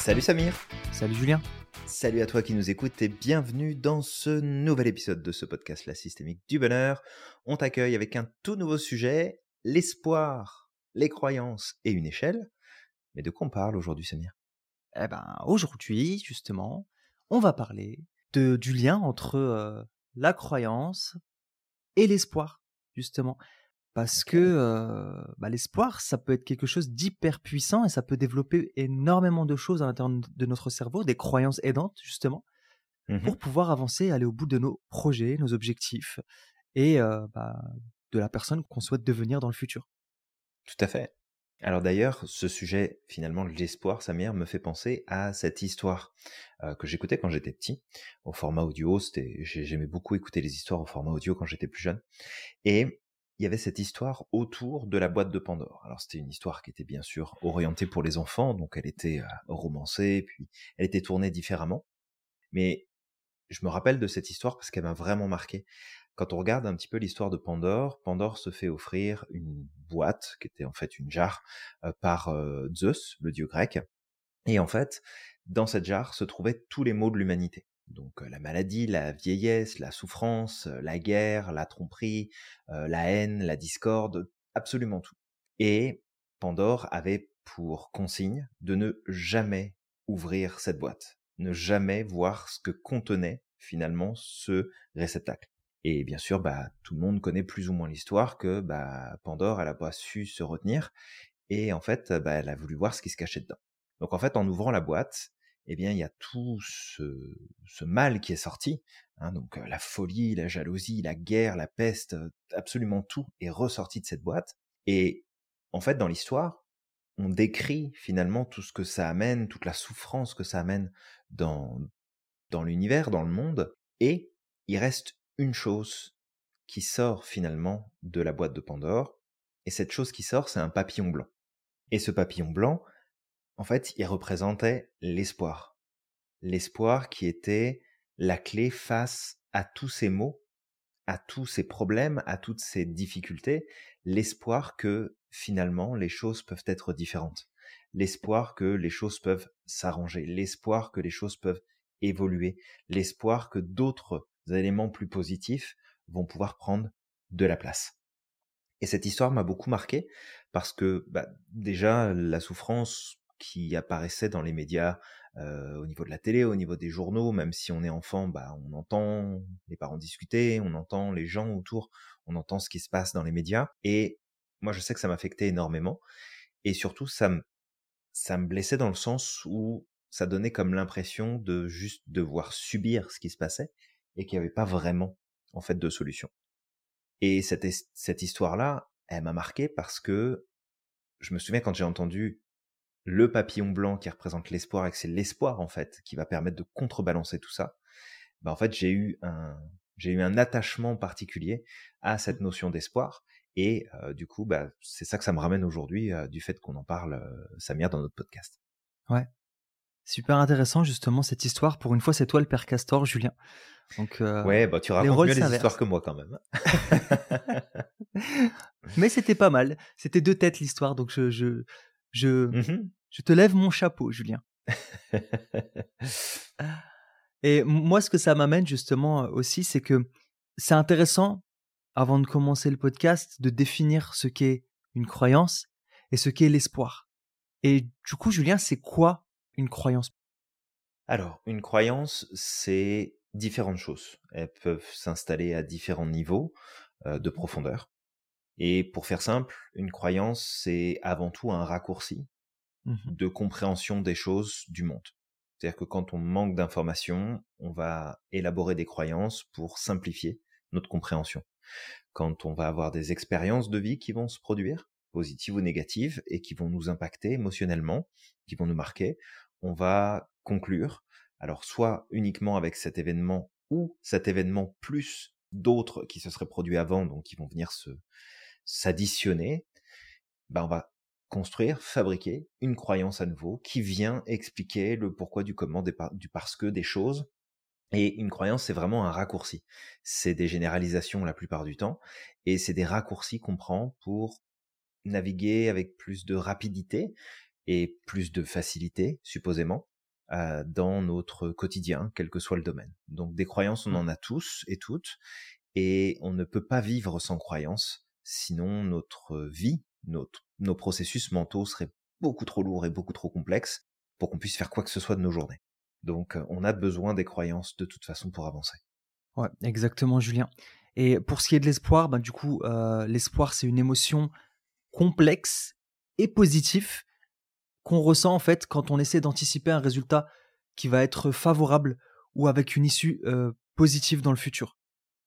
Salut Samir Salut Julien Salut à toi qui nous écoutes et bienvenue dans ce nouvel épisode de ce podcast La Systémique du Bonheur. On t'accueille avec un tout nouveau sujet, l'espoir, les croyances et une échelle. Mais de quoi on parle aujourd'hui Samir? Eh ben aujourd'hui justement, on va parler de, du lien entre euh, la croyance et l'espoir justement. Parce que euh, bah, l'espoir, ça peut être quelque chose d'hyper puissant et ça peut développer énormément de choses à l'intérieur de notre cerveau, des croyances aidantes justement, Mmh pour pouvoir avancer, aller au bout de nos projets, nos objectifs et euh, bah, de la personne qu'on souhaite devenir dans le futur. Tout à fait. Alors d'ailleurs, ce sujet, finalement, l'espoir, Samir, me fait penser à cette histoire euh, que j'écoutais quand j'étais petit, au format audio. J'aimais beaucoup écouter les histoires au format audio quand j'étais plus jeune. Et il y avait cette histoire autour de la boîte de Pandore. Alors c'était une histoire qui était bien sûr orientée pour les enfants, donc elle était euh, romancée, puis elle était tournée différemment. Mais je me rappelle de cette histoire parce qu'elle m'a vraiment marqué. Quand on regarde un petit peu l'histoire de Pandore, Pandore se fait offrir une boîte, qui était en fait une jarre, euh, par euh, Zeus, le dieu grec. Et en fait, dans cette jarre se trouvaient tous les maux de l'humanité. Donc la maladie, la vieillesse, la souffrance, la guerre, la tromperie, la haine, la discorde, absolument tout. Et Pandore avait pour consigne de ne jamais ouvrir cette boîte, ne jamais voir ce que contenait finalement ce réceptacle. Et bien sûr, bah, tout le monde connaît plus ou moins l'histoire que bah, Pandore, elle a pas su se retenir, et en fait, bah, elle a voulu voir ce qui se cachait dedans. Donc en fait, en ouvrant la boîte, eh bien, il y a tout ce, mal qui est sorti. hein, donc la folie, la jalousie, la guerre, la peste, absolument tout est ressorti de cette boîte. Et en fait, dans l'histoire, on décrit finalement tout ce que ça amène, toute la souffrance que ça amène dans, dans l'univers, dans le monde. Et il reste une chose qui sort finalement de la boîte de Pandore. Et cette chose qui sort, c'est un papillon blanc. Et ce papillon blanc, en fait, il représentait l'espoir. L'espoir qui était la clé face à tous ces maux, à tous ces problèmes, à toutes ces difficultés. L'espoir que finalement les choses peuvent être différentes. L'espoir que les choses peuvent s'arranger. L'espoir que les choses peuvent évoluer. L'espoir que d'autres éléments plus positifs vont pouvoir prendre de la place. Et cette histoire m'a beaucoup marqué parce que bah, déjà la souffrance qui apparaissait dans les médias, euh, au niveau de la télé, au niveau des journaux, même si on est enfant, bah, on entend les parents discuter, on entend les gens autour, on entend ce qui se passe dans les médias. Et moi, je sais que ça m'affectait énormément. Et surtout, ça me, ça blessait dans le sens où ça donnait comme l'impression de juste devoir subir ce qui se passait et qu'il n'y avait pas vraiment, en fait, de solution. Et cette, cette histoire-là, elle m'a marqué parce que je me souviens quand j'ai entendu le papillon blanc qui représente l'espoir et que c'est l'espoir en fait qui va permettre de contrebalancer tout ça. Bah en fait j'ai eu un j'ai eu un attachement particulier à cette notion d'espoir et euh, du coup bah c'est ça que ça me ramène aujourd'hui euh, du fait qu'on en parle euh, Samir dans notre podcast. Ouais. Super intéressant justement cette histoire. Pour une fois, c'est toi le père Castor, Julien. Donc, euh, ouais bah tu racontes mieux les histoires que moi quand même. mais c'était pas mal. C'était deux têtes l'histoire, donc je, je, je, Mhm. Je te lève mon chapeau, Julien. Et moi, ce que ça m'amène justement euh, aussi, c'est que c'est intéressant, avant de commencer le podcast, de définir ce qu'est une croyance et ce qu'est l'espoir. Et du coup, Julien, c'est quoi une croyance? Alors, une croyance, c'est différentes choses. Elles peuvent s'installer à différents niveaux euh, de profondeur. Et pour faire simple, une croyance, c'est avant tout un raccourci Mhm. de compréhension des choses du monde. C'est-à-dire que quand on manque d'informations, on va élaborer des croyances pour simplifier notre compréhension. Quand on va avoir des expériences de vie qui vont se produire, positives ou négatives, et qui vont nous impacter émotionnellement, qui vont nous marquer, on va conclure, alors soit uniquement avec cet événement ou cet événement plus d'autres qui se seraient produits avant, donc qui vont venir s'additionner, ben on va construire, fabriquer une croyance à nouveau qui vient expliquer le pourquoi du comment, des par- du parce que des choses. Et une croyance, c'est vraiment un raccourci. C'est des généralisations la plupart du temps, et c'est des raccourcis qu'on prend pour naviguer avec plus de rapidité et plus de facilité, supposément, euh, dans notre quotidien, quel que soit le domaine. Donc des croyances, on Mmh. en a tous et toutes, et on ne peut pas vivre sans croyances, sinon notre vie, notre, nos processus mentaux seraient beaucoup trop lourds et beaucoup trop complexes pour qu'on puisse faire quoi que ce soit de nos journées. Donc euh, on a besoin des croyances de toute façon pour avancer. Ouais, exactement, Julien. Et pour ce qui est de l'espoir, ben, du coup, euh, l'espoir, c'est une émotion complexe et positive qu'on ressent en fait quand on essaie d'anticiper un résultat qui va être favorable ou avec une issue euh, positive dans le futur.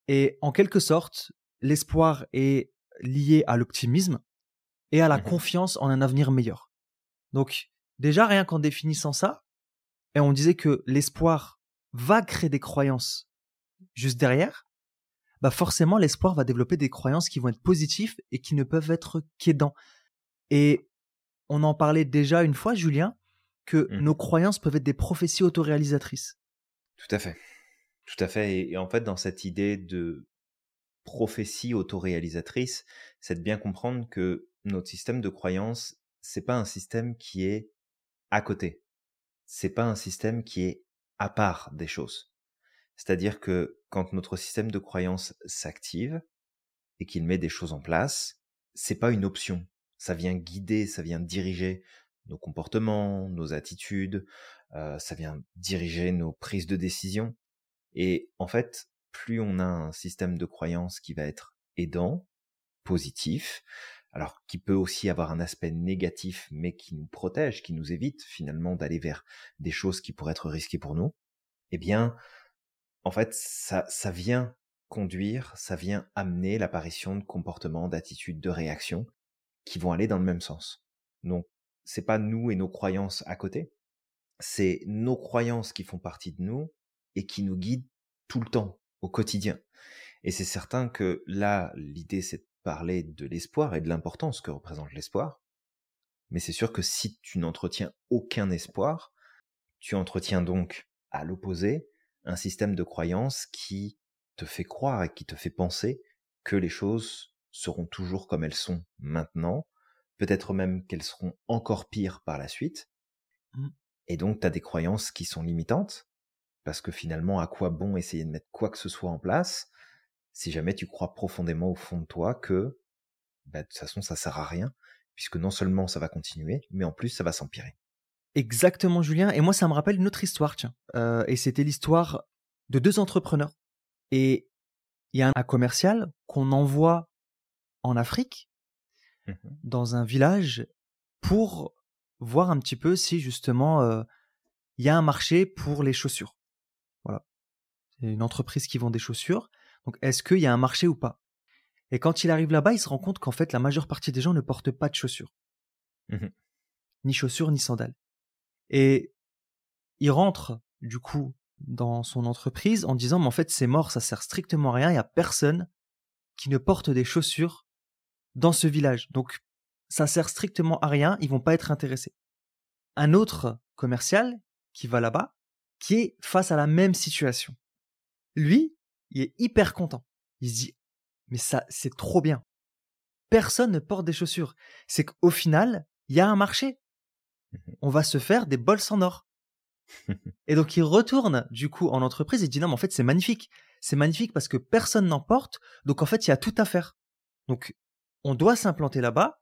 Et en quelque sorte, l'espoir est lié à l'optimisme et à la confiance en un avenir meilleur. Donc, déjà, rien qu'en définissant ça, et on disait que l'espoir va créer des croyances juste derrière, bah forcément, l'espoir va développer des croyances qui vont être positives et qui ne peuvent être qu'aidants. Et on en parlait déjà une fois, Julien, que Mhm. nos croyances peuvent être des prophéties autoréalisatrices. Tout à fait. Tout à fait. Et, et en fait, dans cette idée de prophétie autoréalisatrice, c'est de bien comprendre que notre système de croyance, c'est pas un système qui est à côté. C'est pas un système qui est à part des choses. C'est-à-dire que quand notre système de croyance s'active et qu'il met des choses en place, c'est pas une option. Ça vient guider, ça vient diriger nos comportements, nos attitudes, euh, ça vient diriger nos prises de décision. Et en fait, plus on a un système de croyance qui va être aidant, positif, alors qui peut aussi avoir un aspect négatif, mais qui nous protège, qui nous évite finalement d'aller vers des choses qui pourraient être risquées pour nous, eh bien, en fait, ça, ça vient conduire, ça vient amener l'apparition de comportements, d'attitudes, de réactions qui vont aller dans le même sens. Donc, c'est pas nous et nos croyances à côté, c'est nos croyances qui font partie de nous et qui nous guident tout le temps, au quotidien. Et c'est certain que là, l'idée, c'est parler de l'espoir et de l'importance que représente l'espoir. Mais c'est sûr que si tu n'entretiens aucun espoir, tu entretiens donc, à l'opposé, un système de croyance qui te fait croire et qui te fait penser que les choses seront toujours comme elles sont maintenant, peut-être même qu'elles seront encore pires par la suite. Mm. Et donc, tu as des croyances qui sont limitantes, parce que finalement, à quoi bon essayer de mettre quoi que ce soit en place si jamais tu crois profondément au fond de toi que bah, de toute façon ça sert à rien, puisque non seulement ça va continuer, mais en plus ça va s'empirer. Exactement, Julien. Et moi, ça me rappelle une autre histoire, tiens. Euh, et c'était l'histoire de deux entrepreneurs. Et il y a un commercial qu'on envoie en Afrique, Mmh dans un village, pour voir un petit peu si justement euh, il y a un marché pour les chaussures. Voilà. C'est une entreprise qui vend des chaussures. Donc, est-ce qu'il y a un marché ou pas? Et quand il arrive là-bas, il se rend compte qu'en fait, la majeure partie des gens ne portent pas de chaussures. Mhm. Ni chaussures, ni sandales. Et il rentre, du coup, dans son entreprise en disant, mais en fait, c'est mort, ça sert strictement à rien, il n'y a personne qui ne porte des chaussures dans ce village. Donc, ça sert strictement à rien, ils vont pas être intéressés. Un autre commercial qui va là-bas, qui est face à la même situation. Lui, il est hyper content. Il se dit, mais ça, c'est trop bien. Personne ne porte des chaussures. C'est qu'au final, il y a un marché. On va se faire des bols en or. Et donc, il retourne, du coup, en entreprise et dit, non, mais en fait, c'est magnifique. C'est magnifique parce que personne n'en porte. Donc, en fait, il y a tout à faire. Donc, on doit s'implanter là-bas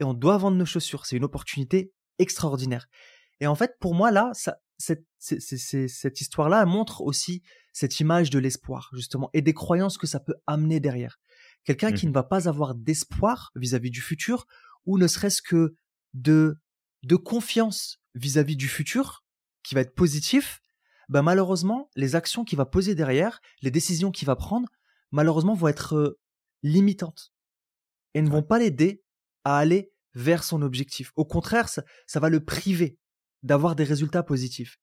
et on doit vendre nos chaussures. C'est une opportunité extraordinaire. Et en fait, pour moi, là, ça, cette, cette histoire-là montre aussi cette image de l'espoir, justement, et des croyances que ça peut amener derrière. Quelqu'un qui Mhm. ne va pas avoir d'espoir vis-à-vis du futur, ou ne serait-ce que de, de confiance vis-à-vis du futur, qui va être positif, ben malheureusement, les actions qu'il va poser derrière, les décisions qu'il va prendre, malheureusement, vont être euh, limitantes et ne vont pas l'aider à aller vers son objectif. Au contraire, ça, ça va le priver d'avoir des résultats positifs.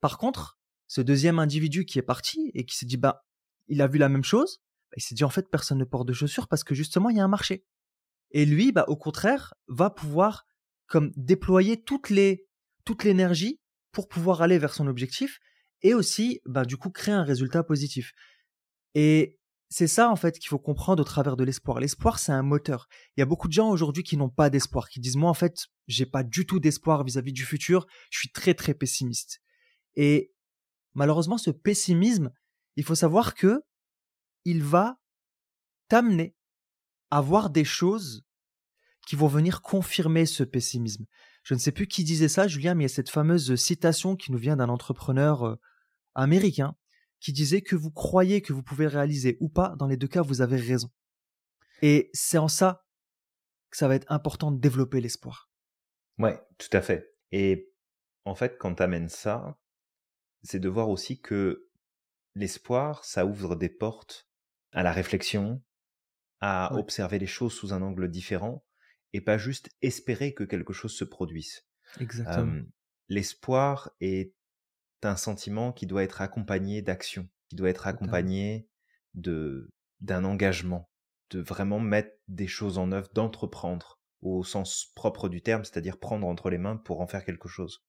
Par contre, ce deuxième individu qui est parti et qui s'est dit, bah, il a vu la même chose, bah, il s'est dit, en fait, personne ne porte de chaussures parce que justement, il y a un marché. Et lui, bah, au contraire, va pouvoir comme déployer toutes les, toute l'énergie pour pouvoir aller vers son objectif et aussi, bah, du coup, créer un résultat positif. Et c'est ça, en fait, qu'il faut comprendre au travers de l'espoir. L'espoir, c'est un moteur. Il y a beaucoup de gens aujourd'hui qui n'ont pas d'espoir, qui disent, moi, en fait, j'ai pas du tout d'espoir vis-à-vis du futur. Je suis très, très pessimiste. Et malheureusement, ce pessimisme, il faut savoir que il va t'amener à voir des choses qui vont venir confirmer ce pessimisme. Je ne sais plus qui disait ça, Julien, mais il y a cette fameuse citation qui nous vient d'un entrepreneur euh, américain qui disait que vous croyez que vous pouvez réaliser ou pas, dans les deux cas, vous avez raison. Et c'est en ça que ça va être important de développer l'espoir. Ouais, tout à fait. Et en fait, quand tu amènes ça, c'est de voir aussi que l'espoir, ça ouvre des portes à la réflexion, à observer les choses sous un angle différent et pas juste espérer que quelque chose se produise. Exactement. l'espoir est un sentiment qui doit être accompagné d'action, qui doit être accompagné de d'un engagement, de vraiment mettre des choses en œuvre, d'entreprendre au sens propre du terme, c'est-à-dire prendre entre les mains pour en faire quelque chose.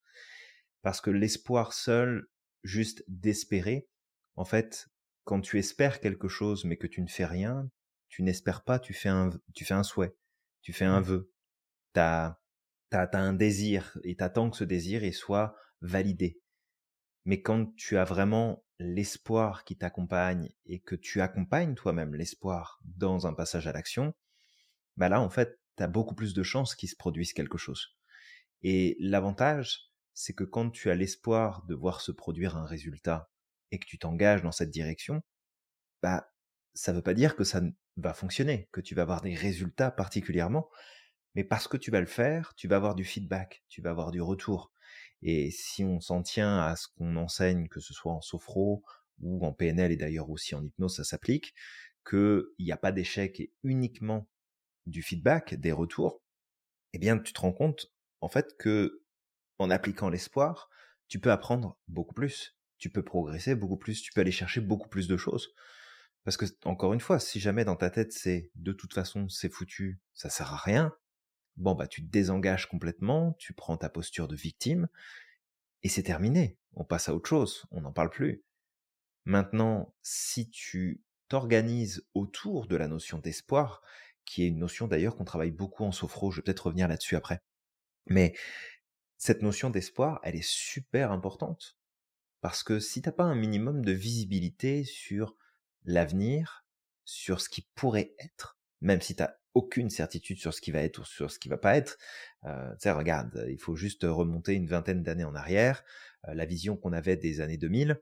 Parce que l'espoir seul, juste d'espérer, en fait, quand tu espères quelque chose mais que tu ne fais rien, tu n'espères pas, tu fais un, tu fais un souhait, tu fais un mmh. vœu. T'as, t'as, as un désir et t'attends que ce désir soit validé. Mais quand tu as vraiment l'espoir qui t'accompagne et que tu accompagnes toi-même l'espoir dans un passage à l'action, bah là, en fait, tu as beaucoup plus de chances qu'il se produise quelque chose. Et l'avantage, c'est que quand tu as l'espoir de voir se produire un résultat et que tu t'engages dans cette direction, bah, ça veut pas dire que ça va fonctionner, que tu vas avoir des résultats particulièrement, mais parce que tu vas le faire, tu vas avoir du feedback, tu vas avoir du retour. Et si on s'en tient à ce qu'on enseigne, que ce soit en sophro ou en PNL et d'ailleurs aussi en hypnose, ça s'applique, qu'il n'y a pas d'échec et uniquement du feedback, des retours, eh bien, tu te rends compte, en fait, que en appliquant l'espoir, tu peux apprendre beaucoup plus, tu peux progresser beaucoup plus, tu peux aller chercher beaucoup plus de choses. Parce que, encore une fois, si jamais dans ta tête c'est de toute façon c'est foutu, ça sert à rien, bon bah tu te désengages complètement, tu prends ta posture de victime, et c'est terminé. On passe à autre chose, on n'en parle plus. Maintenant, si tu t'organises autour de la notion d'espoir, qui est une notion d'ailleurs qu'on travaille beaucoup en sophro, je vais peut-être revenir là-dessus après. Mais cette notion d'espoir, elle est super importante. Parce que si t'as pas un minimum de visibilité sur l'avenir, sur ce qui pourrait être, même si tu n'as aucune certitude sur ce qui va être ou sur ce qui va pas être. Euh, tu sais, regarde, il faut juste remonter une vingtaine d'années en arrière, euh, la vision qu'on avait des années 2000,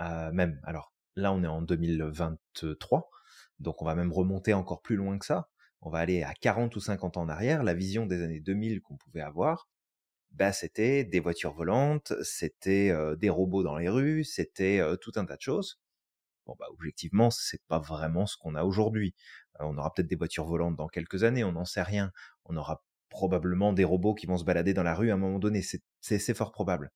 euh, même, alors là on est en 2023, donc on va même remonter encore plus loin que ça, on va aller à 40 ou 50 ans en arrière, la vision des années 2000 qu'on pouvait avoir, bah, c'était des voitures volantes, c'était des robots dans les rues, c'était tout un tas de choses. Bon, bah, objectivement, c'est pas vraiment ce qu'on a aujourd'hui. On aura peut-être des voitures volantes dans quelques années, on n'en sait rien. On aura probablement des robots qui vont se balader dans la rue à un moment donné, c'est fort probable.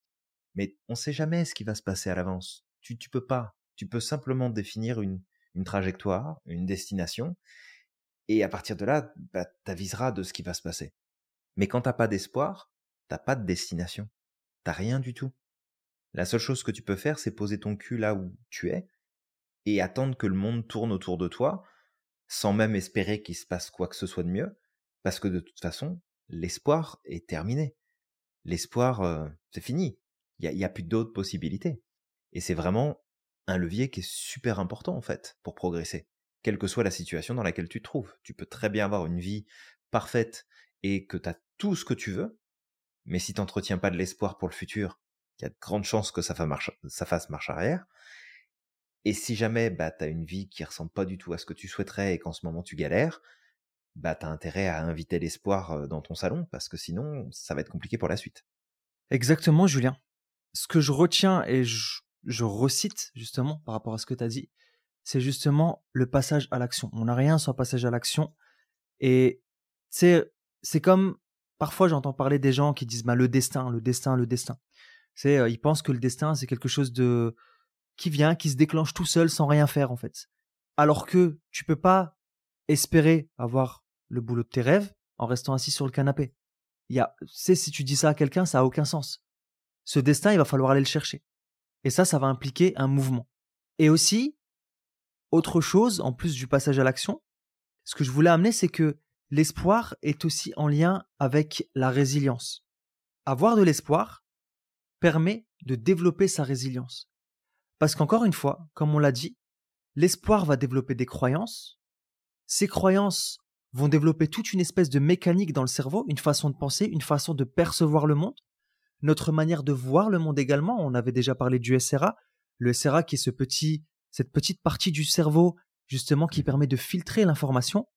Mais on sait jamais ce qui va se passer à l'avance. Tu, tu peux pas. Tu peux simplement définir une, une trajectoire, une destination, et à partir de là, bah, t'aviseras de ce qui va se passer. Mais quand t'as pas d'espoir, t'as pas de destination. T'as rien du tout. La seule chose que tu peux faire, c'est poser ton cul là où tu es, et attendre que le monde tourne autour de toi, sans même espérer qu'il se passe quoi que ce soit de mieux, parce que de toute façon, l'espoir est terminé. L'espoir, euh, c'est fini. Il n'y a, a, plus d'autres possibilités. Et c'est vraiment un levier qui est super important, en fait, pour progresser. Quelle que soit la situation dans laquelle tu te trouves. Tu peux très bien avoir une vie parfaite et que tu as tout ce que tu veux, mais si tu n'entretiens pas de l'espoir pour le futur, il y a de grandes chances que ça fasse marche arrière. Et si jamais bah, tu as une vie qui ressemble pas du tout à ce que tu souhaiterais et qu'en ce moment tu galères, bah, tu as intérêt à inviter l'espoir dans ton salon parce que sinon, ça va être compliqué pour la suite. Exactement, Julien. Ce que je retiens et je, je recite justement par rapport à ce que tu as dit, c'est justement le passage à l'action. On n'a rien sans passage à l'action. Et c'est comme parfois j'entends parler des gens qui disent bah, le destin, le destin, le destin. C'est, ils pensent que le destin, c'est quelque chose de, qui vient, qui se déclenche tout seul sans rien faire en fait. Alors que tu peux pas espérer avoir le boulot de tes rêves en restant assis sur le canapé. Il y a, c'est si tu dis ça à quelqu'un, ça a aucun sens. Ce destin, il va falloir aller le chercher. Et ça, ça va impliquer un mouvement. Et aussi, autre chose, en plus du passage à l'action, ce que je voulais amener, c'est que l'espoir est aussi en lien avec la résilience. Avoir de l'espoir permet de développer sa résilience. Parce qu'encore une fois, comme on l'a dit, l'espoir va développer des croyances. Ces croyances vont développer toute une espèce de mécanique dans le cerveau, une façon de penser, une façon de percevoir le monde, notre manière de voir le monde également. On avait déjà parlé du SRA, le SRA qui est ce petit, cette petite partie du cerveau justement qui permet de filtrer l'information.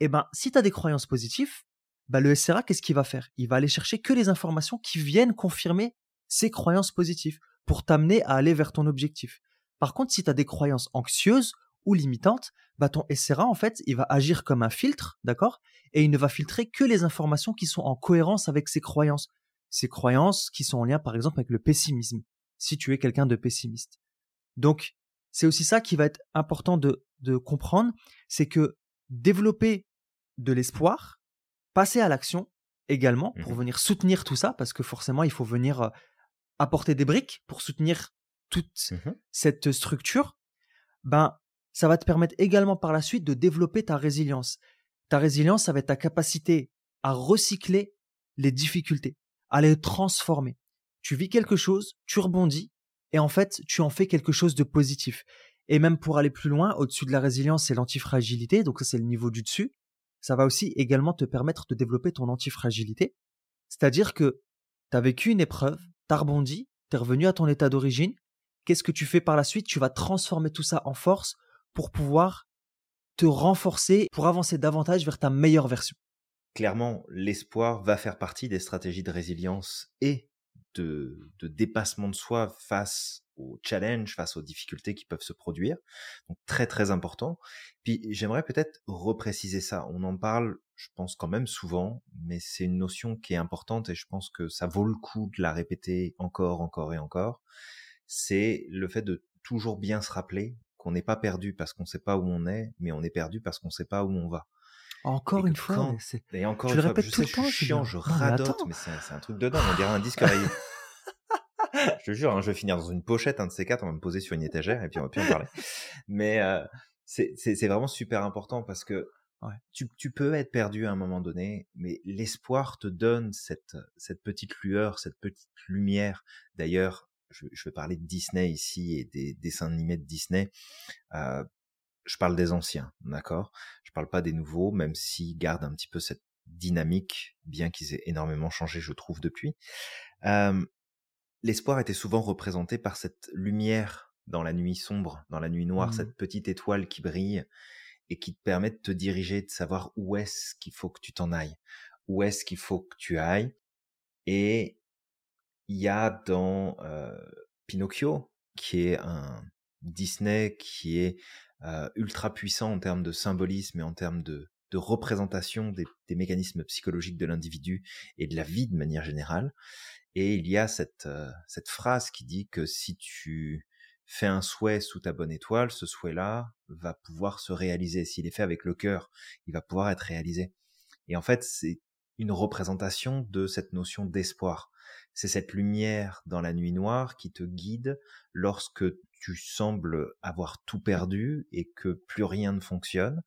Eh ben, si tu as des croyances positives, bah, le SRA, qu'est-ce qu'il va faire? Il va aller chercher que les informations qui viennent confirmer ces croyances positives pour t'amener à aller vers ton objectif. Par contre, si tu as des croyances anxieuses ou limitantes, bah ton SRA, en fait, il va agir comme un filtre, d'accord? Et il ne va filtrer que les informations qui sont en cohérence avec ses croyances. Ces croyances qui sont en lien, par exemple, avec le pessimisme, si tu es quelqu'un de pessimiste. Donc, c'est aussi ça qui va être important de, de comprendre, c'est que développer de l'espoir, passer à l'action également pour mmh venir soutenir tout ça, parce que forcément, il faut venir euh, apporter des briques pour soutenir toute mmh cette structure, ben, ça va te permettre également par la suite de développer ta résilience. Ta résilience, ça va être ta capacité à recycler les difficultés, à les transformer. Tu vis quelque chose, tu rebondis, et en fait, tu en fais quelque chose de positif. Et même pour aller plus loin, au-dessus de la résilience, c'est l'antifragilité, donc ça c'est le niveau du dessus. Ça va aussi également te permettre de développer ton antifragilité. C'est-à-dire que tu as vécu une épreuve, tu as rebondi, tu es revenu à ton état d'origine. Qu'est-ce que tu fais par la suite? Tu vas transformer tout ça en force pour pouvoir te renforcer, pour avancer davantage vers ta meilleure version. Clairement, l'espoir va faire partie des stratégies de résilience et de, dépassement de soi face aux challenges, face aux difficultés qui peuvent se produire. Donc très très important. Puis j'aimerais peut-être repréciser ça. On en parle, je pense quand même souvent, mais c'est une notion qui est importante et je pense que ça vaut le coup de la répéter encore, encore et encore. C'est le fait de toujours bien se rappeler qu'on n'est pas perdu parce qu'on ne sait pas où on est, mais on est perdu parce qu'on ne sait pas où on va. Encore une fois, c'est... et encore une fois, je sais, je suis chiant, je radote, mais, c'est, un truc dedans, on dirait un disque rayé. Je te jure, hein, je vais finir dans une pochette, un de ces quatre, on va me poser sur une étagère et puis on va plus en parler. Mais euh, c'est, vraiment super important parce que tu, tu, peux être perdu à un moment donné, mais l'espoir te donne cette, cette petite lueur, cette petite lumière. D'ailleurs, je, je, vais parler de Disney ici et des dessins animés de Disney. Euh, je parle des anciens, d'accord? Je parle pas des nouveaux, même s'ils gardent un petit peu cette dynamique, bien qu'ils aient énormément changé, je trouve, depuis. Euh, l'espoir était souvent représenté par cette lumière dans la nuit sombre, dans la nuit noire, mmh. cette petite étoile qui brille et qui te permet de te diriger, de savoir où est-ce qu'il faut que tu t'en ailles, où est-ce qu'il faut que tu ailles. Et il y a dans euh, Pinocchio, qui est un Disney qui est euh, ultra puissant en termes de symbolisme et en termes de, représentation des, mécanismes psychologiques de l'individu et de la vie de manière générale. Et il y a cette, euh, cette phrase qui dit que si tu fais un souhait sous ta bonne étoile, ce souhait-là va pouvoir se réaliser. S'il est fait avec le cœur, il va pouvoir être réalisé. Et en fait, c'est une représentation de cette notion d'espoir. C'est cette lumière dans la nuit noire qui te guide lorsque tu sembles avoir tout perdu et que plus rien ne fonctionne.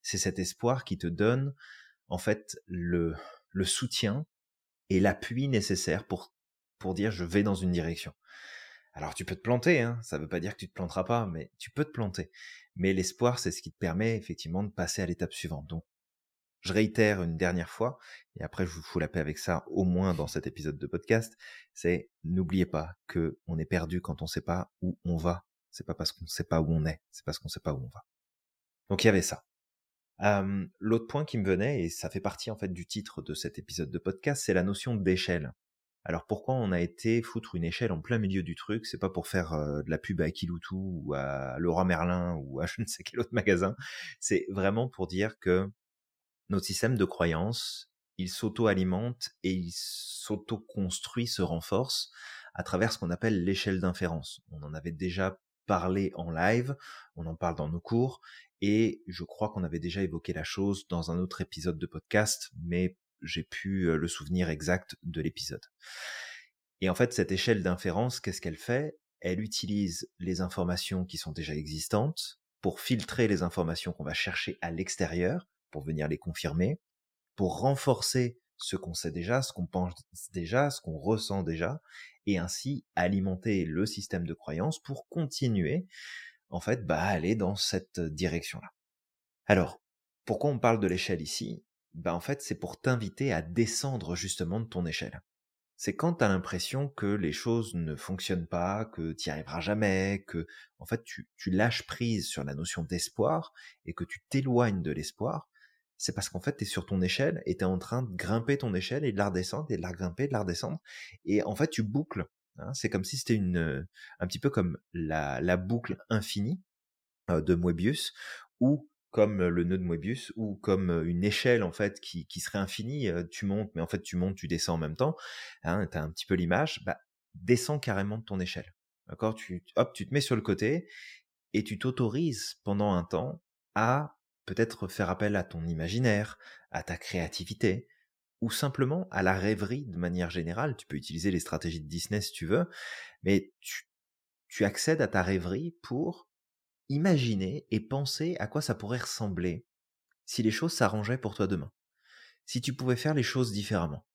C'est cet espoir qui te donne en fait le, le soutien et l'appui nécessaire pour, pour dire je vais dans une direction. Alors tu peux te planter, hein, ça ne veut pas dire que tu te planteras pas, mais tu peux te planter. Mais l'espoir, c'est ce qui te permet effectivement de passer à l'étape suivante. Donc je réitère une dernière fois, et après je vous fous la paix avec ça, au moins dans cet épisode de podcast, c'est n'oubliez pas que on est perdu quand on ne sait pas où on va. C'est pas parce qu'on ne sait pas où on est, c'est parce qu'on ne sait pas où on va. Donc il y avait ça. L'autre point qui me venait, et ça fait partie en fait du titre de cet épisode de podcast, c'est la notion d'échelle. Alors pourquoi on a été foutre une échelle en plein milieu du truc? C'est pas pour faire de la pub à Kiloutou ou à Laura Merlin ou à je ne sais quel autre magasin. C'est vraiment pour dire que notre système de croyance, il s'auto-alimente et il s'auto-construit, se renforce à travers ce qu'on appelle l'échelle d'inférence. On en avait déjà parlé en live, on en parle dans nos cours, et je crois qu'on avait déjà évoqué la chose dans un autre épisode de podcast, mais j'ai pu euh, le souvenir exact de l'épisode. Et en fait, cette échelle d'inférence, qu'est-ce qu'elle fait? Elle utilise les informations qui sont déjà existantes pour filtrer les informations qu'on va chercher à l'extérieur, pour venir les confirmer, pour renforcer ce qu'on sait déjà, ce qu'on pense déjà, ce qu'on ressent déjà, et ainsi alimenter le système de croyance pour continuer, en fait, bah, aller dans cette direction-là. Alors, pourquoi on parle de l'échelle ici? Bah, en fait, c'est pour t'inviter à descendre justement de ton échelle c'est quand tu as l'impression que les choses ne fonctionnent pas, que tu n'y arriveras jamais, que en fait tu, lâches prise sur la notion d'espoir et que tu t'éloignes de l'espoir, c'est parce qu'en fait tu es sur ton échelle et tu es en train de grimper ton échelle et de la redescendre et de la grimper, de la redescendre et en fait tu boucles. Hein. c'est comme si c'était une un petit peu comme la, la boucle infinie euh, de Moebius où comme le nœud de Moebius ou comme une échelle en fait qui, qui serait infinie. Tu montes, mais en fait tu montes, tu descends en même temps. Hein, tu as un petit peu l'image. Bah, descends carrément de ton échelle. D'accord? Tu, hop, tu te mets sur le côté et tu t'autorises pendant un temps à peut-être faire appel à ton imaginaire, à ta créativité, ou simplement à la rêverie de manière générale. Tu peux utiliser les stratégies de Disney si tu veux, mais tu, tu accèdes à ta rêverie pour imaginer et penser à quoi ça pourrait ressembler si les choses s'arrangeaient pour toi demain. Si tu pouvais faire les choses différemment.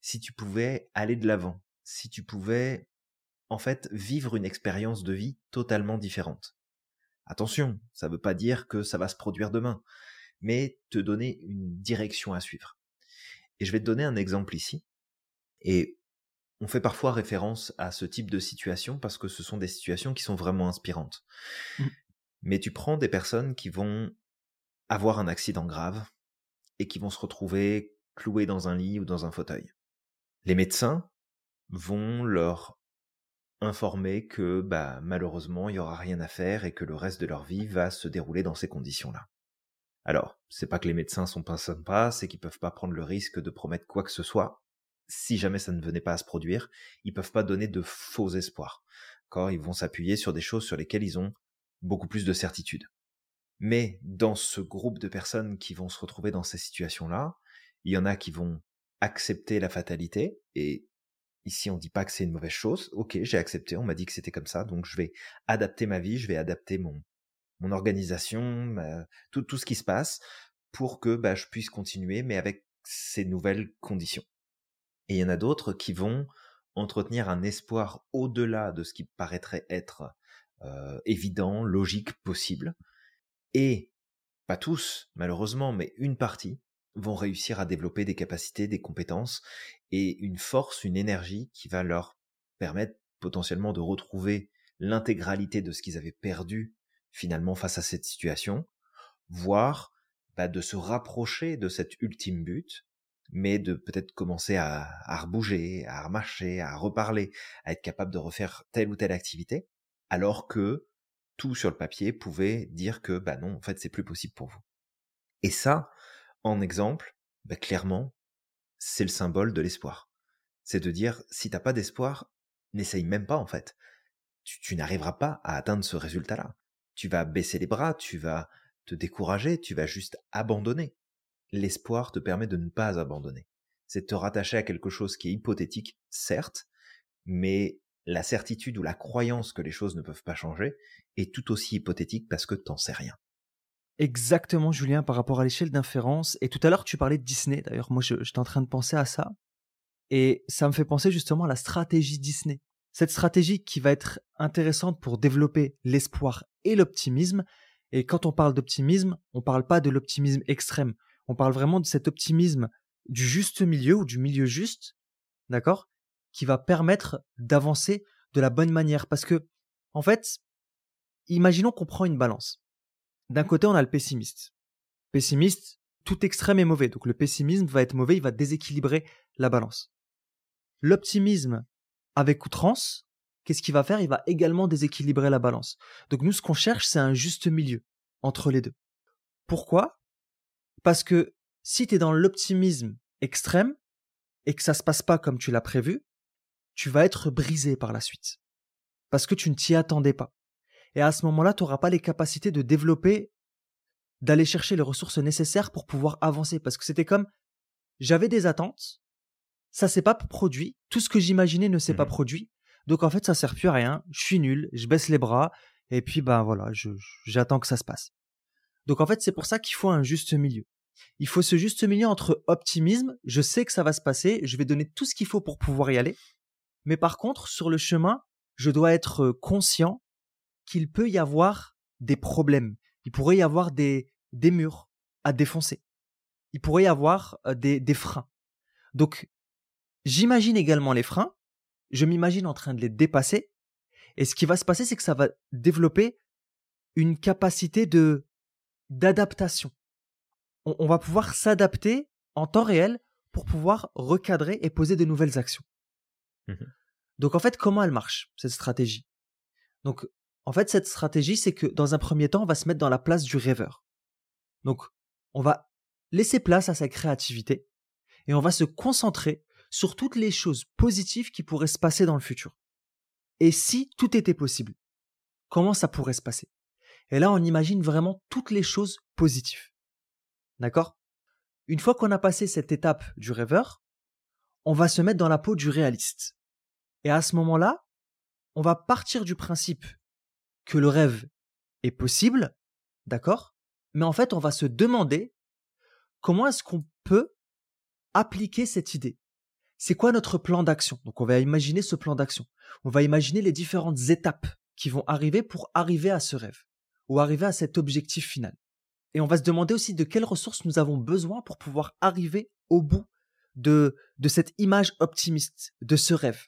Si tu pouvais aller de l'avant. Si tu pouvais, en fait, vivre une expérience de vie totalement différente. Attention, ça ne veut pas dire que ça va se produire demain, mais te donner une direction à suivre. Et je vais te donner un exemple ici. Et on fait parfois référence à ce type de situation parce que ce sont des situations qui sont vraiment inspirantes. Mmh mais tu prends des personnes qui vont avoir un accident grave et qui vont se retrouver clouées dans un lit ou dans un fauteuil. Les médecins vont leur informer que bah, malheureusement il n'y aura rien à faire et que le reste de leur vie va se dérouler dans ces conditions-là. Alors, c'est pas que les médecins sont pas sympas, c'est qu'ils peuvent pas prendre le risque de promettre quoi que ce soit. Si jamais ça ne venait pas à se produire, ils peuvent pas donner de faux espoirs. Ils vont s'appuyer sur des choses sur lesquelles ils ont beaucoup plus de certitude. Mais dans ce groupe de personnes qui vont se retrouver dans ces situations-là, il y en a qui vont accepter la fatalité et ici on dit pas que c'est une mauvaise chose. Ok, j'ai accepté, on m'a dit que c'était comme ça, donc je vais adapter ma vie, je vais adapter mon mon organisation, tout tout ce qui se passe pour que bah, je puisse continuer, mais avec ces nouvelles conditions. Et il y en a d'autres qui vont entretenir un espoir au-delà de ce qui paraîtrait être euh, évident, logique, possible. Et pas tous, malheureusement, mais une partie vont réussir à développer des capacités, des compétences et une force, une énergie qui va leur permettre potentiellement de retrouver l'intégralité de ce qu'ils avaient perdu finalement face à cette situation, voire bah, de se rapprocher de cet ultime but, mais de peut-être commencer à, à rebouger, à remarcher, à reparler, à être capable de refaire telle ou telle activité alors que tout sur le papier pouvait dire que bah non, en fait, c'est plus possible pour vous. Et ça, en exemple, bah clairement, c'est le symbole de l'espoir. C'est de dire, si t'as pas d'espoir, n'essaye même pas en fait. Tu, tu n'arriveras pas à atteindre ce résultat-là. Tu vas baisser les bras, tu vas te décourager, tu vas juste abandonner. L'espoir te permet de ne pas abandonner. C'est te rattacher à quelque chose qui est hypothétique, certes, mais la certitude ou la croyance que les choses ne peuvent pas changer est tout aussi hypothétique parce que t'en sais rien. Exactement, Julien, par rapport à l'échelle d'inférence. Et tout à l'heure, tu parlais de Disney. D'ailleurs, moi, j'étais en train de penser à ça. Et ça me fait penser justement à la stratégie Disney. Cette stratégie qui va être intéressante pour développer l'espoir et l'optimisme. Et quand on parle d'optimisme, on ne parle pas de l'optimisme extrême. On parle vraiment de cet optimisme du juste milieu ou du milieu juste, d'accord? Qui va permettre d'avancer de la bonne manière. Parce que, en fait, imaginons qu'on prend une balance. D'un côté, on a le pessimiste. Pessimiste, tout extrême est mauvais. Donc le pessimisme va être mauvais, il va déséquilibrer la balance. L'optimisme avec outrance, qu'est-ce qu'il va faire? Il va également déséquilibrer la balance. Donc nous, ce qu'on cherche, c'est un juste milieu entre les deux. Pourquoi? Parce que si tu es dans l'optimisme extrême et que ça se passe pas comme tu l'as prévu, tu vas être brisé par la suite. Parce que tu ne t'y attendais pas. Et à ce moment-là, tu n'auras pas les capacités de développer, d'aller chercher les ressources nécessaires pour pouvoir avancer. Parce que c'était comme, j'avais des attentes, ça s'est pas produit, tout ce que j'imaginais ne s'est pas mmh produit. Donc en fait, ça sert plus à rien, je suis nul, je baisse les bras, et puis ben voilà, j'attends que ça se passe. Donc en fait, c'est pour ça qu'il faut un juste milieu. Il faut ce juste milieu entre optimisme, je sais que ça va se passer, je vais donner tout ce qu'il faut pour pouvoir y aller. Mais par contre, sur le chemin, je dois être conscient qu'il peut y avoir des problèmes. Il pourrait y avoir des, des murs à défoncer. Il pourrait y avoir des, des freins. Donc, j'imagine également les freins. Je m'imagine en train de les dépasser. Et ce qui va se passer, c'est que ça va développer une capacité de d'adaptation. On, va pouvoir s'adapter en temps réel pour pouvoir recadrer et poser de nouvelles actions. Donc en fait, comment elle marche, cette stratégie? Donc en fait, cette stratégie, c'est que dans un premier temps, on va se mettre dans la place du rêveur. Donc on va laisser place à sa créativité et on va se concentrer sur toutes les choses positives qui pourraient se passer dans le futur. Et si tout était possible, comment ça pourrait se passer? Et là, on imagine vraiment toutes les choses positives. D'accord? Une fois qu'on a passé cette étape du rêveur, on va se mettre dans la peau du réaliste. Et à ce moment-là, on va partir du principe que le rêve est possible, d'accord? Mais en fait, on va se demander comment est-ce qu'on peut appliquer cette idée C'est quoi notre plan d'action? Donc on va imaginer ce plan d'action. On va imaginer les différentes étapes qui vont arriver pour arriver à ce rêve ou arriver à cet objectif final. Et on va se demander aussi de quelles ressources nous avons besoin pour pouvoir arriver au bout de, cette image optimiste, de ce rêve.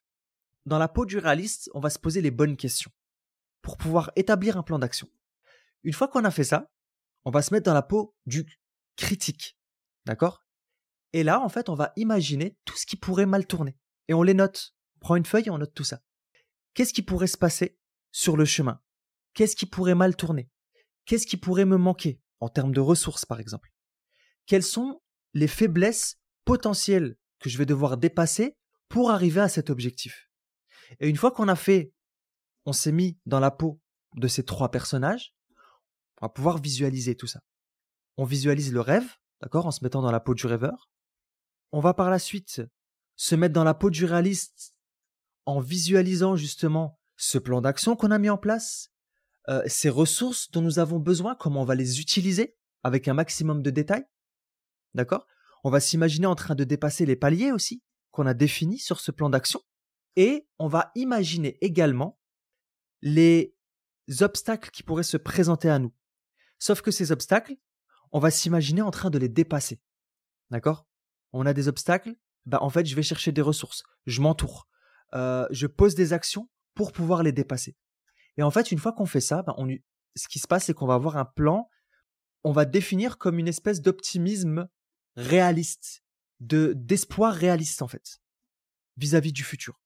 Dans la peau du réaliste, on va se poser les bonnes questions pour pouvoir établir un plan d'action. Une fois qu'on a fait ça, on va se mettre dans la peau du critique. D'accord? Et là, en fait, on va imaginer tout ce qui pourrait mal tourner. Et on les note. On prend une feuille et on note tout ça. Qu'est-ce qui pourrait se passer sur le chemin? Qu'est-ce qui pourrait mal tourner? Qu'est-ce qui pourrait me manquer en termes de ressources, par exemple? Quelles sont les faiblesses potentielles que je vais devoir dépasser pour arriver à cet objectif? Et une fois qu'on a fait, on s'est mis dans la peau de ces trois personnages, on va pouvoir visualiser tout ça. On visualise le rêve, d'accord, en se mettant dans la peau du rêveur. On va par la suite se mettre dans la peau du réaliste en visualisant justement ce plan d'action qu'on a mis en place, euh, ces ressources dont nous avons besoin, comment on va les utiliser avec un maximum de détails. D'accord On va s'imaginer en train de dépasser les paliers aussi qu'on a définis sur ce plan d'action. Et on va imaginer également les obstacles qui pourraient se présenter à nous. Sauf que ces obstacles, on va s'imaginer en train de les dépasser. D'accord? On a des obstacles, bah en fait je vais chercher des ressources, je m'entoure, euh, je pose des actions pour pouvoir les dépasser. Et en fait, une fois qu'on fait ça, bah on, ce qui se passe, c'est qu'on va avoir un plan, on va définir comme une espèce d'optimisme réaliste, de d'espoir réaliste en fait, vis-à-vis du futur.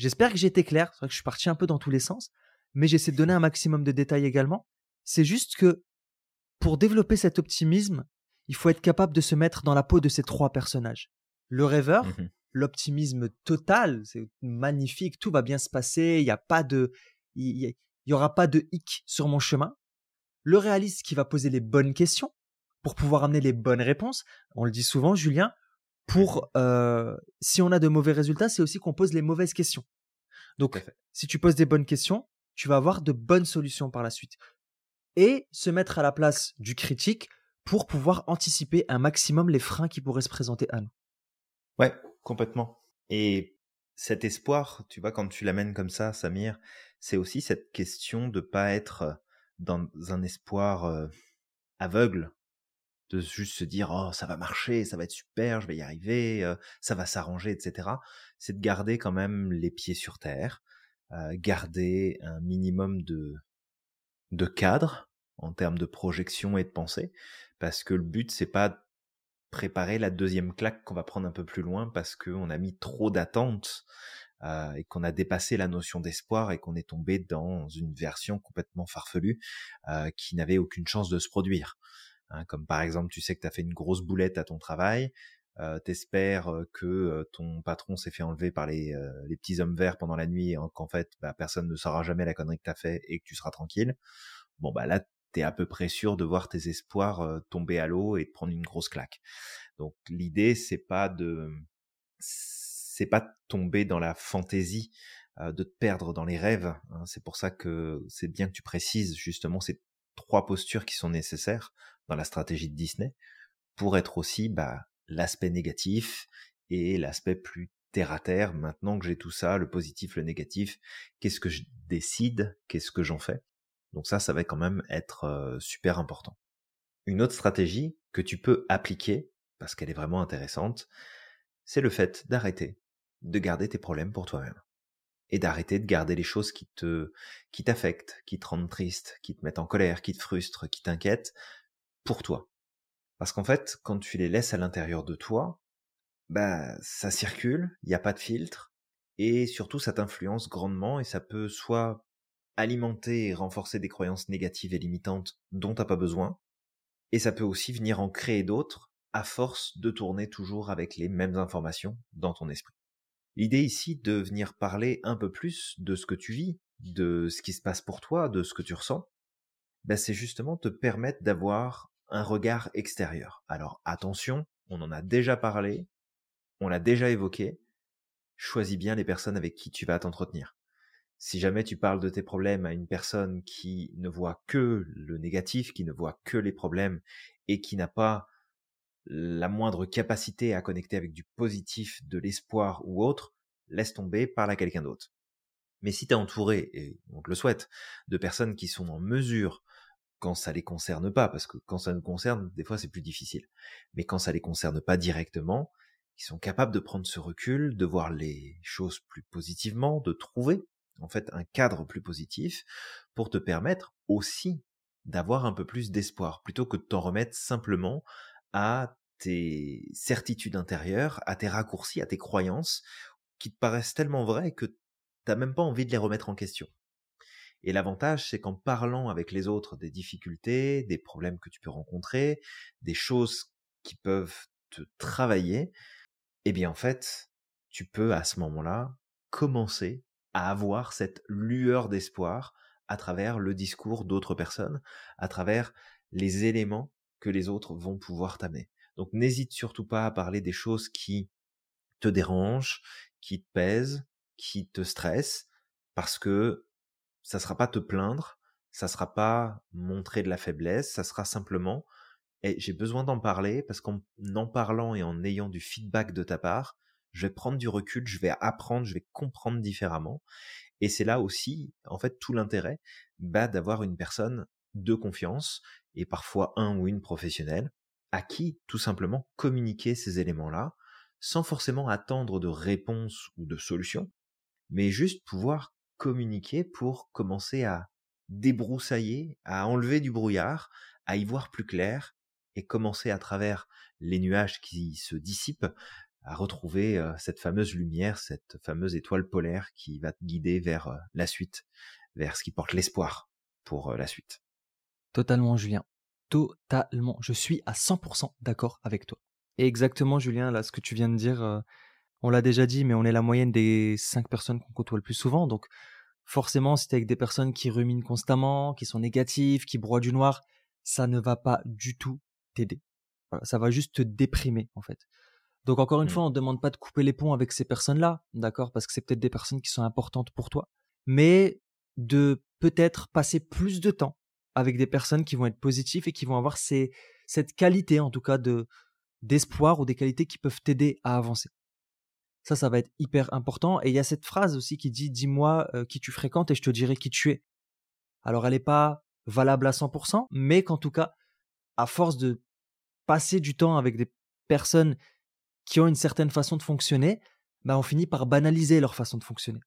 J'espère que j'ai été clair, c'est vrai que je suis parti un peu dans tous les sens, mais j'essaie de donner un maximum de détails également. C'est juste que pour développer cet optimisme, il faut être capable de se mettre dans la peau de ces trois personnages. Le rêveur, mmh l'optimisme total, c'est magnifique, tout va bien se passer, il n'y a pas de, il y, aura pas de hic sur mon chemin. Le réaliste qui va poser les bonnes questions pour pouvoir amener les bonnes réponses. On le dit souvent, Julien. Pour euh, si on a de mauvais résultats, c'est aussi qu'on pose les mauvaises questions. Donc, si tu poses des bonnes questions, tu vas avoir de bonnes solutions par la suite et se mettre à la place du critique pour pouvoir anticiper un maximum les freins qui pourraient se présenter à nous. Ouais, complètement. Et cet espoir, tu vois, quand tu l'amènes comme ça, Samir, c'est aussi cette question de pas être dans un espoir aveugle, de juste se dire oh ça va marcher, ça va être super, je vais y arriver, ça va s'arranger, etc. C'est de garder quand même les pieds sur terre, garder un minimum de de cadre en termes de projection et de pensée, parce que le but c'est pas préparer la deuxième claque qu'on va prendre un peu plus loin parce qu'on a mis trop d'attentes euh, et qu'on a dépassé la notion d'espoir et qu'on est tombé dans une version complètement farfelue euh, qui n'avait aucune chance de se produire. Hein, comme par exemple, tu sais que tu as fait une grosse boulette à ton travail, euh, t'espères que ton patron s'est fait enlever par les, les, petits hommes verts pendant la nuit et qu'en fait bah, personne ne saura jamais la connerie que t'as fait et que tu seras tranquille. Bon bah là t'es à peu près sûr de voir tes espoirs tomber à l'eau et de prendre une grosse claque. Donc l'idée c'est pas de c'est pas de tomber dans la fantaisie, de te perdre dans les rêves. Hein. C'est pour ça que c'est bien que tu précises justement ces trois postures qui sont nécessaires dans la stratégie de Disney pour être aussi bah, l'aspect négatif et l'aspect plus terre à terre. Maintenant que j'ai tout ça, le positif, le négatif, qu'est-ce que je décide, qu'est-ce que j'en fais? Donc ça, ça va quand même être super important. Une autre stratégie que tu peux appliquer, parce qu'elle est vraiment intéressante, c'est le fait d'arrêter de garder tes problèmes pour toi-même et d'arrêter de garder les choses qui te qui t'affectent, qui te rendent triste, qui te mettent en colère, qui te frustrent, qui t'inquiètent pour toi. Parce qu'en fait, quand tu les laisses à l'intérieur de toi, bah ça circule, il n'y a pas de filtre et surtout ça t'influence grandement et ça peut soit alimenter et renforcer des croyances négatives et limitantes dont t'as pas besoin et ça peut aussi venir en créer d'autres à force de tourner toujours avec les mêmes informations dans ton esprit. L'idée ici de venir parler un peu plus de ce que tu vis, de ce qui se passe pour toi, de ce que tu ressens, ben c'est justement te permettre d'avoir un regard extérieur. Alors attention, on en a déjà parlé, on l'a déjà évoqué, choisis bien les personnes avec qui tu vas t'entretenir. Si jamais tu parles de tes problèmes à une personne qui ne voit que le négatif, qui ne voit que les problèmes et qui n'a pas la moindre capacité à connecter avec du positif, de l'espoir ou autre, laisse tomber, parle à quelqu'un d'autre. Mais si tu es entouré, et on te le souhaite, de personnes qui sont en mesure, quand ça les concerne pas, parce que quand ça nous concerne, des fois c'est plus difficile, mais quand ça les concerne pas directement, qui sont capables de prendre ce recul, de voir les choses plus positivement, de trouver en fait un cadre plus positif pour te permettre aussi d'avoir un peu plus d'espoir, plutôt que de t'en remettre simplement à tes certitudes intérieures, à tes raccourcis, à tes croyances, qui te paraissent tellement vraies que t'as même pas envie de les remettre en question. Et l'avantage, c'est qu'en parlant avec les autres des difficultés, des problèmes que tu peux rencontrer, des choses qui peuvent te travailler, eh bien en fait, tu peux à ce moment-là commencer à avoir cette lueur d'espoir à travers le discours d'autres personnes, à travers les éléments que les autres vont pouvoir t'amener. Donc n'hésite surtout pas à parler des choses qui te dérangent, qui te pèsent, qui te stressent, parce que ça sera pas te plaindre, ça sera pas montrer de la faiblesse, ça sera simplement et j'ai besoin d'en parler parce qu'en en parlant et en ayant du feedback de ta part, je vais prendre du recul, je vais apprendre, je vais comprendre différemment. Et c'est là aussi, en fait, tout l'intérêt bah, d'avoir une personne de confiance et parfois un ou une professionnelle à qui tout simplement communiquer ces éléments-là sans forcément attendre de réponse ou de solution, mais juste pouvoir communiquer pour commencer à débroussailler, à enlever du brouillard, à y voir plus clair et commencer à travers les nuages qui se dissipent à retrouver euh, cette fameuse lumière, cette fameuse étoile polaire qui va te guider vers euh, la suite, vers ce qui porte l'espoir pour euh, la suite. Totalement, Julien. Totalement. Je suis à 100% d'accord avec toi. Et exactement, Julien, là, ce que tu viens de dire, on l'a déjà dit, mais on est la moyenne des 5 personnes qu'on côtoie le plus souvent. Donc, forcément, si tu avec des personnes qui ruminent constamment, qui sont négatives, qui broient du noir, ça ne va pas du tout t'aider. ça va juste te déprimer, en fait. Donc encore une mmh. fois, on ne demande pas de couper les ponts avec ces personnes-là, d'accord Parce que c'est peut-être des personnes qui sont importantes pour toi. Mais de peut-être passer plus de temps avec des personnes qui vont être positives et qui vont avoir ces, cette qualité, en tout cas, de d'espoir ou des qualités qui peuvent t'aider à avancer. Ça, ça va être hyper important. Et il y a cette phrase aussi qui dit Dis-moi euh, qui tu fréquentes et je te dirai qui tu es. Alors, elle n'est pas valable à 100%, mais qu'en tout cas, à force de passer du temps avec des personnes qui ont une certaine façon de fonctionner, bah on finit par banaliser leur façon de fonctionner.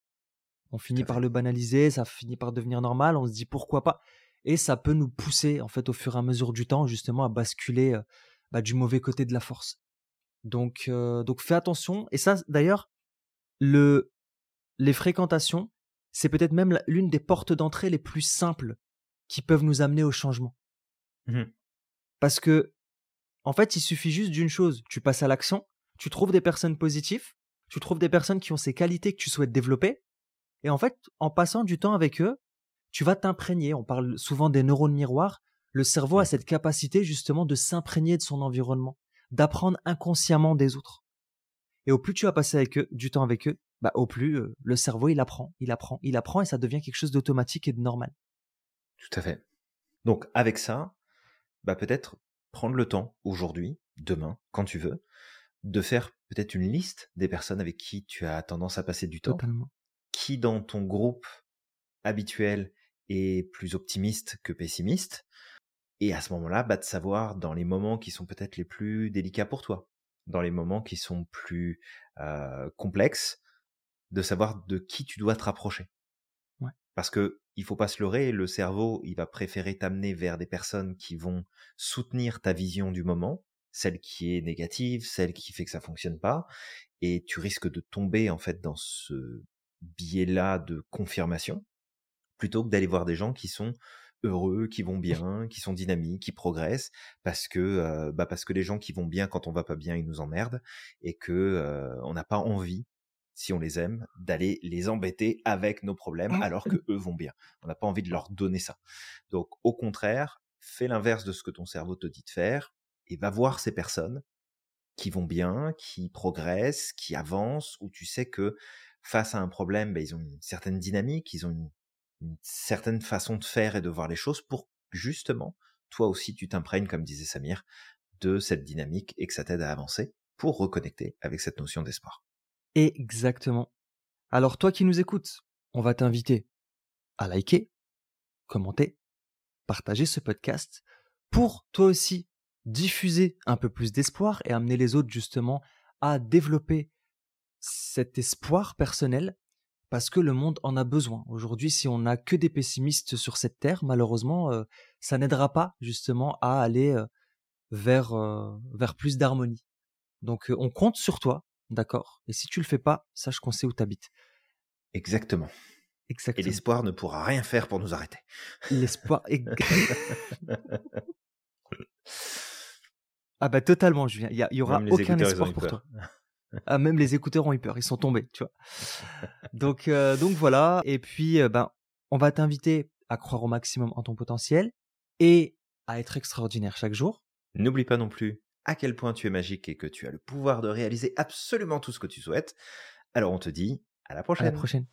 On finit par le banaliser, ça finit par devenir normal, on se dit pourquoi pas. Et ça peut nous pousser, en fait, au fur et à mesure du temps, justement, à basculer euh, bah, du mauvais côté de la force. Donc, euh, donc fais attention. Et ça, d'ailleurs, le, les fréquentations, c'est peut-être même l'une des portes d'entrée les plus simples qui peuvent nous amener au changement. Mmh Parce que, en fait, il suffit juste d'une chose. Tu passes à l'action, tu trouves des personnes positives, tu trouves des personnes qui ont ces qualités que tu souhaites développer, et en fait, en passant du temps avec eux, tu vas t'imprégner. On parle souvent des neurones miroirs. Le cerveau a cette capacité justement de s'imprégner de son environnement, d'apprendre inconsciemment des autres. Et au plus tu vas passer avec eux, du temps avec eux, bah, au plus euh, le cerveau il apprend, il apprend, il apprend et ça devient quelque chose d'automatique et de normal. Tout à fait. Donc avec ça, bah peut-être prendre le temps aujourd'hui, demain, quand tu veux, de faire peut-être une liste des personnes avec qui tu as tendance à passer du temps. Totalement. Qui dans ton groupe habituel est plus optimiste que pessimiste. Et à ce moment-là, bah, de savoir dans les moments qui sont peut-être les plus délicats pour toi, dans les moments qui sont plus euh, complexes, de savoir de qui tu dois te rapprocher. Ouais. Parce que il faut pas se leurrer, le cerveau, il va préférer t'amener vers des personnes qui vont soutenir ta vision du moment, celle qui est négative, celle qui fait que ça fonctionne pas, et tu risques de tomber en fait dans ce biais-là de confirmation, plutôt que d'aller voir des gens qui sont heureux, qui vont bien, qui sont dynamiques, qui progressent, parce que euh, bah parce que les gens qui vont bien quand on va pas bien, ils nous emmerdent, et que euh, on n'a pas envie si on les aime, d'aller les embêter avec nos problèmes alors que eux vont bien. On n'a pas envie de leur donner ça. Donc, au contraire, fais l'inverse de ce que ton cerveau te dit de faire et va voir ces personnes qui vont bien, qui progressent, qui avancent, où tu sais que face à un problème, ben, ils ont une certaine dynamique, ils ont une, une certaine façon de faire et de voir les choses pour justement, toi aussi, tu t'imprègnes, comme disait Samir, de cette dynamique et que ça t'aide à avancer pour reconnecter avec cette notion d'espoir. Exactement. Alors toi qui nous écoutes, on va t'inviter à liker, commenter, partager ce podcast pour toi aussi diffuser un peu plus d'espoir et amener les autres justement à développer cet espoir personnel parce que le monde en a besoin. Aujourd'hui, si on n'a que des pessimistes sur cette terre, malheureusement, euh, ça n'aidera pas justement à aller euh, vers, euh, vers plus d'harmonie. Donc on compte sur toi D'accord? Et si tu le fais pas, sache qu'on sait où t'habites. Exactement. Exactement. Et l'espoir ne pourra rien faire pour nous arrêter. L'espoir. ah bah totalement, Julien. Il y, aura aucun espoir pour toi. Ah, même les écouteurs ont eu peur, ils sont tombés, tu vois. Donc, euh, donc voilà. Et puis, euh, ben, on va t'inviter à croire au maximum en ton potentiel et à être extraordinaire chaque jour. N'oublie pas non plus à quel point tu es magique et que tu as le pouvoir de réaliser absolument tout ce que tu souhaites. Alors on te dit à la prochaine. À la prochaine.